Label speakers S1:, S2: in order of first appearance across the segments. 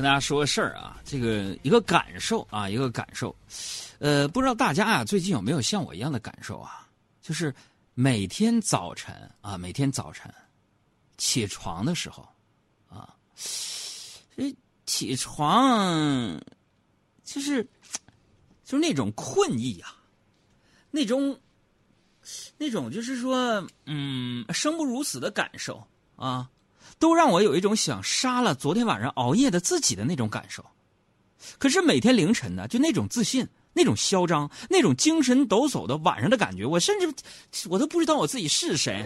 S1: 跟大家说个事儿啊，这个一个感受啊，一个感受，呃，不知道大家啊最近有没有像我一样的感受啊？就是每天早晨啊，每天早晨起床的时候啊，这起床就是就是那种困意啊，那种那种就是说嗯生不如死的感受啊。都让我有一种想杀了昨天晚上熬夜的自己的那种感受，可是每天凌晨呢，就那种自信、那种嚣张、那种精神抖擞的晚上的感觉，我甚至我都不知道我自己是谁。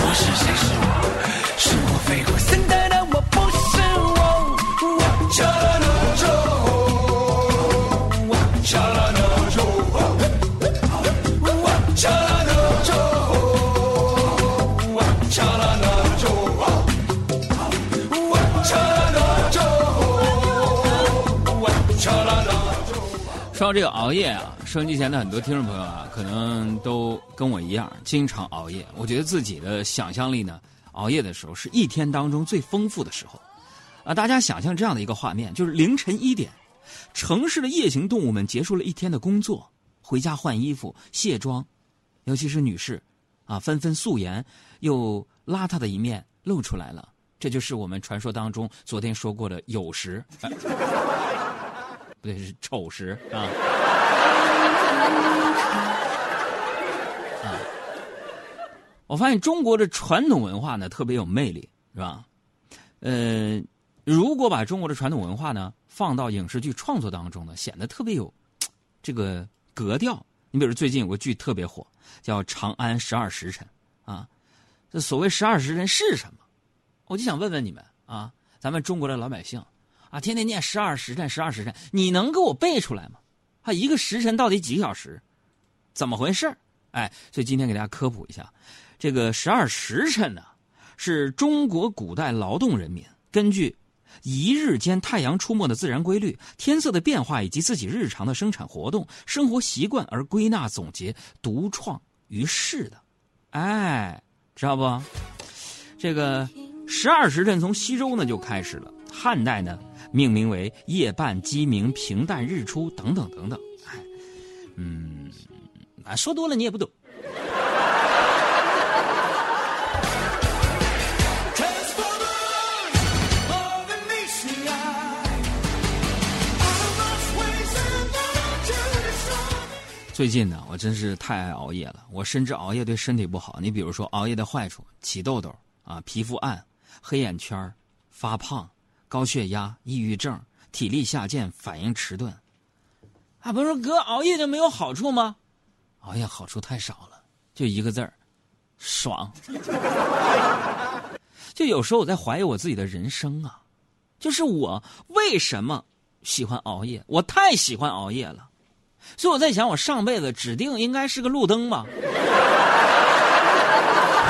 S1: 我是谁？是我？是我飞过现说到这个熬夜啊，收音机前的很多听众朋友啊，可能都跟我一样，经常熬夜。我觉得自己的想象力呢，熬夜的时候是一天当中最丰富的时候。啊，大家想象这样的一个画面，就是凌晨一点，城市的夜行动物们结束了一天的工作，回家换衣服、卸妆，尤其是女士，啊，纷纷素颜，又邋遢的一面露出来了。这就是我们传说当中昨天说过的酉时。不对，是丑时啊！啊，我发现中国的传统文化呢特别有魅力，是吧？呃，如果把中国的传统文化呢放到影视剧创作当中呢，显得特别有这个格调。你比如最近有个剧特别火，叫《长安十二时辰》啊。这所谓十二时辰是什么？我就想问问你们啊，咱们中国的老百姓。啊，天天念十二时辰，十二时辰，你能给我背出来吗？啊，一个时辰到底几个小时？怎么回事哎，所以今天给大家科普一下，这个十二时辰呢，是中国古代劳动人民根据一日间太阳出没的自然规律、天色的变化以及自己日常的生产活动、生活习惯而归纳总结、独创于世的。哎，知道不？这个十二时辰从西周呢就开始了，汉代呢。命名为夜半鸡鸣、平淡日出等等等等，哎，嗯，啊，说多了你也不懂。最近呢，我真是太爱熬夜了。我深知熬夜对身体不好。你比如说，熬夜的坏处：起痘痘啊，皮肤暗、黑眼圈、发胖。高血压、抑郁症、体力下降、反应迟钝，啊，不是说哥熬夜就没有好处吗？熬夜好处太少了，就一个字儿，爽。就有时候我在怀疑我自己的人生啊，就是我为什么喜欢熬夜？我太喜欢熬夜了，所以我在想，我上辈子指定应该是个路灯吧。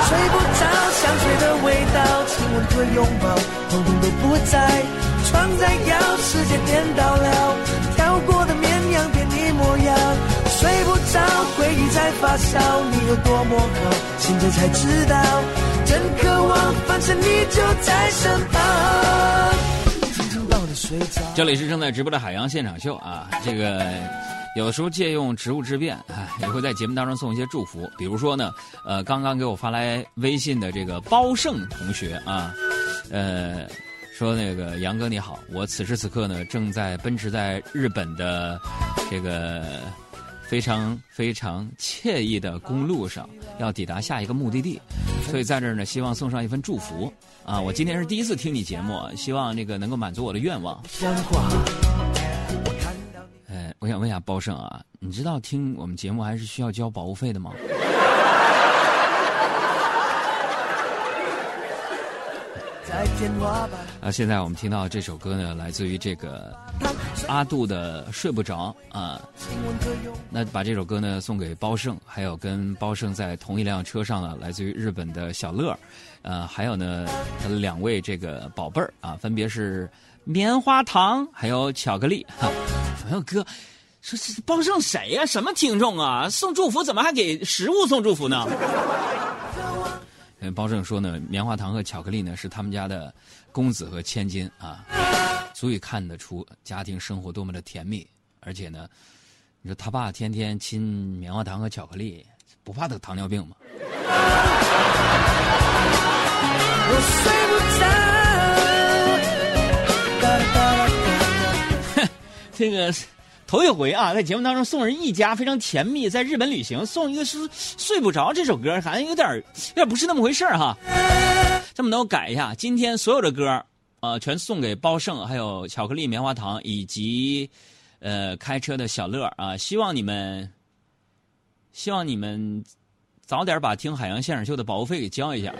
S1: 睡不着，香水的味道，亲吻和拥抱，统统都不在。床在摇，世界颠倒了，跳过的绵羊变你模样。睡不着，回忆在发烧，你有多么好，醒着才知道。真渴望，反正你就在身旁。这里是正在直播的海洋现场秀啊，这个。有的时候借用植物之变，啊，也会在节目当中送一些祝福。比如说呢，呃，刚刚给我发来微信的这个包胜同学啊，呃，说那个杨哥你好，我此时此刻呢正在奔驰在日本的这个非常非常惬意的公路上，要抵达下一个目的地，所以在这儿呢希望送上一份祝福啊。我今天是第一次听你节目，希望那个能够满足我的愿望。我想问一下包胜啊，你知道听我们节目还是需要交保护费的吗？啊，现在我们听到这首歌呢，来自于这个阿杜的《睡不着》啊。那把这首歌呢送给包胜，还有跟包胜在同一辆车上的来自于日本的小乐，呃，还有呢他的两位这个宝贝儿啊，分别是棉花糖还有巧克力。朋友哥。说这包胜谁呀？什么听众啊？送祝福怎么还给食物送祝福呢？跟包胜说呢，棉花糖和巧克力呢是他们家的公子和千金啊，足以看得出家庭生活多么的甜蜜。而且呢，你说他爸天天亲棉花糖和巧克力，不怕得糖尿病吗？我睡不着。哼，这个。头一回啊，在节目当中送人一家非常甜蜜，在日本旅行送一个是睡不着这首歌，好像有点有点不是那么回事哈。这么的，我改一下，今天所有的歌啊，全送给包胜，还有巧克力棉花糖以及呃开车的小乐啊，希望你们希望你们早点把听海洋现场秀的保护费给交一下。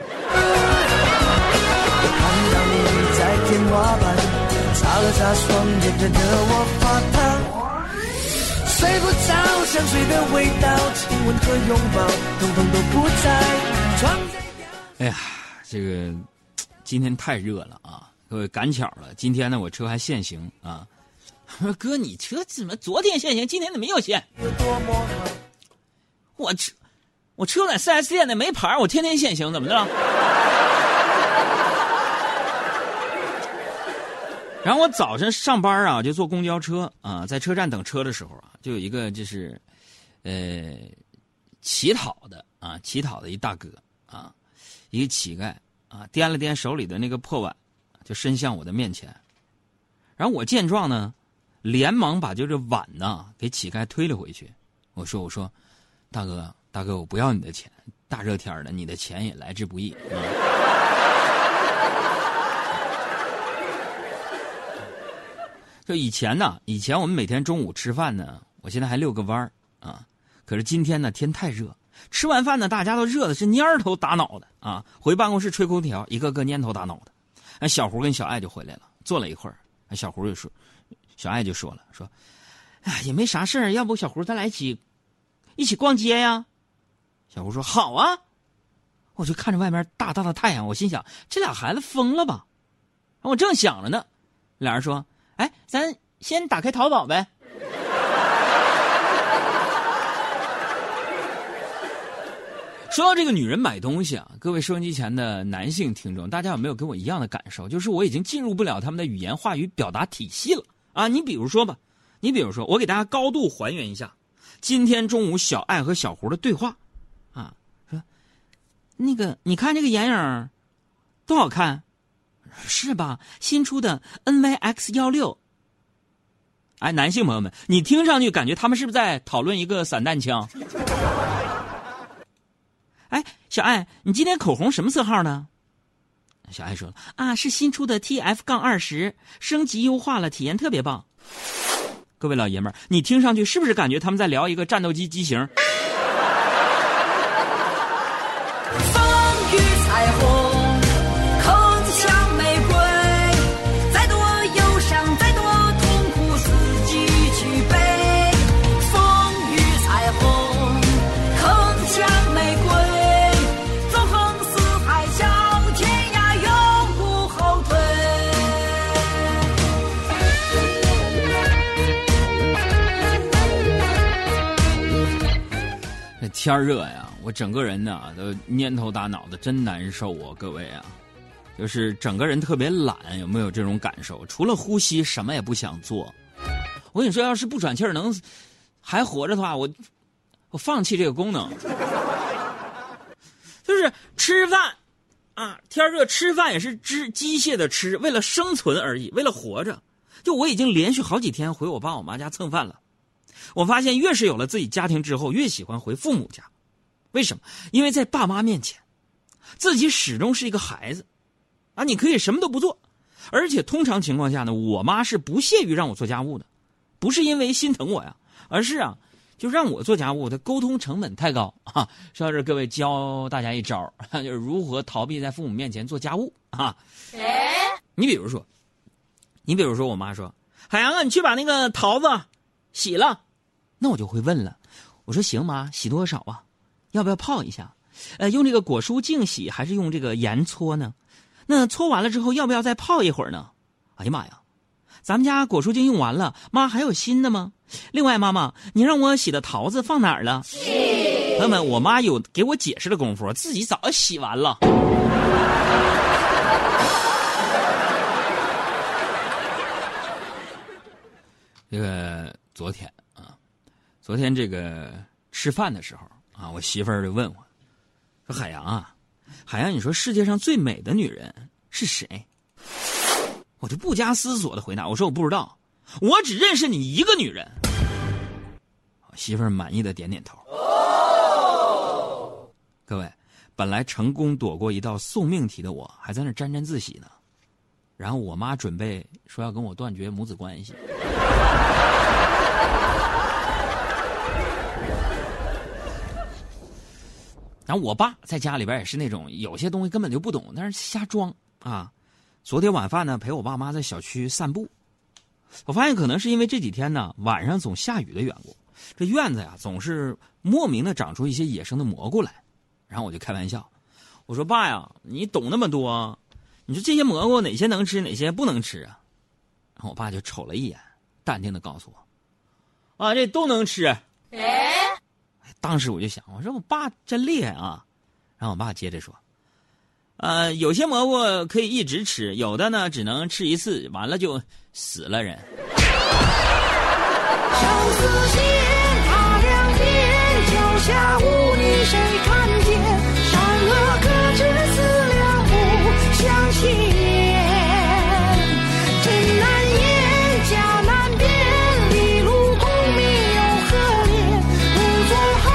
S1: 睡不着，香水的味道，亲吻和拥抱，统统都不在。哎呀，这个今天太热了啊！各位赶巧了，今天呢我车还限行啊。哥，你车怎么昨天限行，今天怎么又限？我车我车在四 S 店的没牌，我天天限行，怎么的？然后我早晨上班啊，就坐公交车啊，在车站等车的时候啊，就有一个就是，呃，乞讨的啊，乞讨的一大哥啊，一个乞丐啊，掂了掂手里的那个破碗，就伸向我的面前。然后我见状呢，连忙把就这碗呢给乞丐推了回去。我说：“我说，大哥，大哥，我不要你的钱，大热天的，你的钱也来之不易。”就以前呢，以前我们每天中午吃饭呢，我现在还遛个弯儿啊。可是今天呢，天太热，吃完饭呢，大家都热的是蔫头打脑的啊。回办公室吹空调，一个个蔫头打脑的。那小胡跟小爱就回来了，坐了一会儿。小胡就说：“小爱就说了，说，哎，也没啥事儿，要不小胡咱俩一起一起逛街呀？”小胡说：“好啊。”我就看着外面大大的太阳，我心想：这俩孩子疯了吧？我正想着呢，俩人说。哎，咱先打开淘宝呗。说到这个女人买东西啊，各位收音机前的男性听众，大家有没有跟我一样的感受？就是我已经进入不了他们的语言话语表达体系了啊！你比如说吧，你比如说，我给大家高度还原一下今天中午小爱和小胡的对话啊，说那个你看这个眼影多好看。是吧？新出的 NYX 幺六。哎，男性朋友们，你听上去感觉他们是不是在讨论一个散弹枪？哎，小爱，你今天口红什么色号呢？小爱说了啊，是新出的 TF 杠二十，升级优化了，体验特别棒。各位老爷们儿，你听上去是不是感觉他们在聊一个战斗机机型？天热呀，我整个人呢都蔫头大脑的，真难受啊！各位啊，就是整个人特别懒，有没有这种感受？除了呼吸，什么也不想做。我跟你说，要是不喘气儿能还活着的话，我我放弃这个功能。就是吃饭啊，天热吃饭也是机机械的吃，为了生存而已，为了活着。就我已经连续好几天回我爸我妈家蹭饭了。我发现，越是有了自己家庭之后，越喜欢回父母家。为什么？因为在爸妈面前，自己始终是一个孩子，啊，你可以什么都不做，而且通常情况下呢，我妈是不屑于让我做家务的，不是因为心疼我呀，而是啊，就让我做家务的沟通成本太高啊。说到这，各位教大家一招，就是如何逃避在父母面前做家务啊。你比如说，你比如说，我妈说：“海洋啊，你去把那个桃子洗了。”那我就会问了，我说行吗？洗多少啊？要不要泡一下？呃，用这个果蔬净洗还是用这个盐搓呢？那搓完了之后要不要再泡一会儿呢？哎呀妈呀，咱们家果蔬净用完了，妈还有新的吗？另外，妈妈，你让我洗的桃子放哪儿了？朋友们，我妈有给我解释的功夫，自己早就洗完了。这个昨天啊，昨天这个吃饭的时候啊，我媳妇儿就问我，说：“海洋啊，海洋，你说世界上最美的女人是谁？”我就不加思索的回答：“我说我不知道，我只认识你一个女人。”媳妇儿满意的点点头。各位，本来成功躲过一道送命题的我，还在那沾沾自喜呢。然后我妈准备说要跟我断绝母子关系。然后我爸在家里边也是那种有些东西根本就不懂，但是瞎装啊。昨天晚饭呢，陪我爸妈在小区散步，我发现可能是因为这几天呢晚上总下雨的缘故，这院子呀总是莫名的长出一些野生的蘑菇来。然后我就开玩笑，我说爸呀，你懂那么多。你说这些蘑菇哪些能吃，哪些不能吃啊？然后我爸就瞅了一眼，淡定的告诉我：“啊，这都能吃。”哎，当时我就想，我说我爸真厉害啊。然后我爸接着说。呃，有些蘑菇可以一直吃，有的呢只能吃一次，完了就死了人。相信。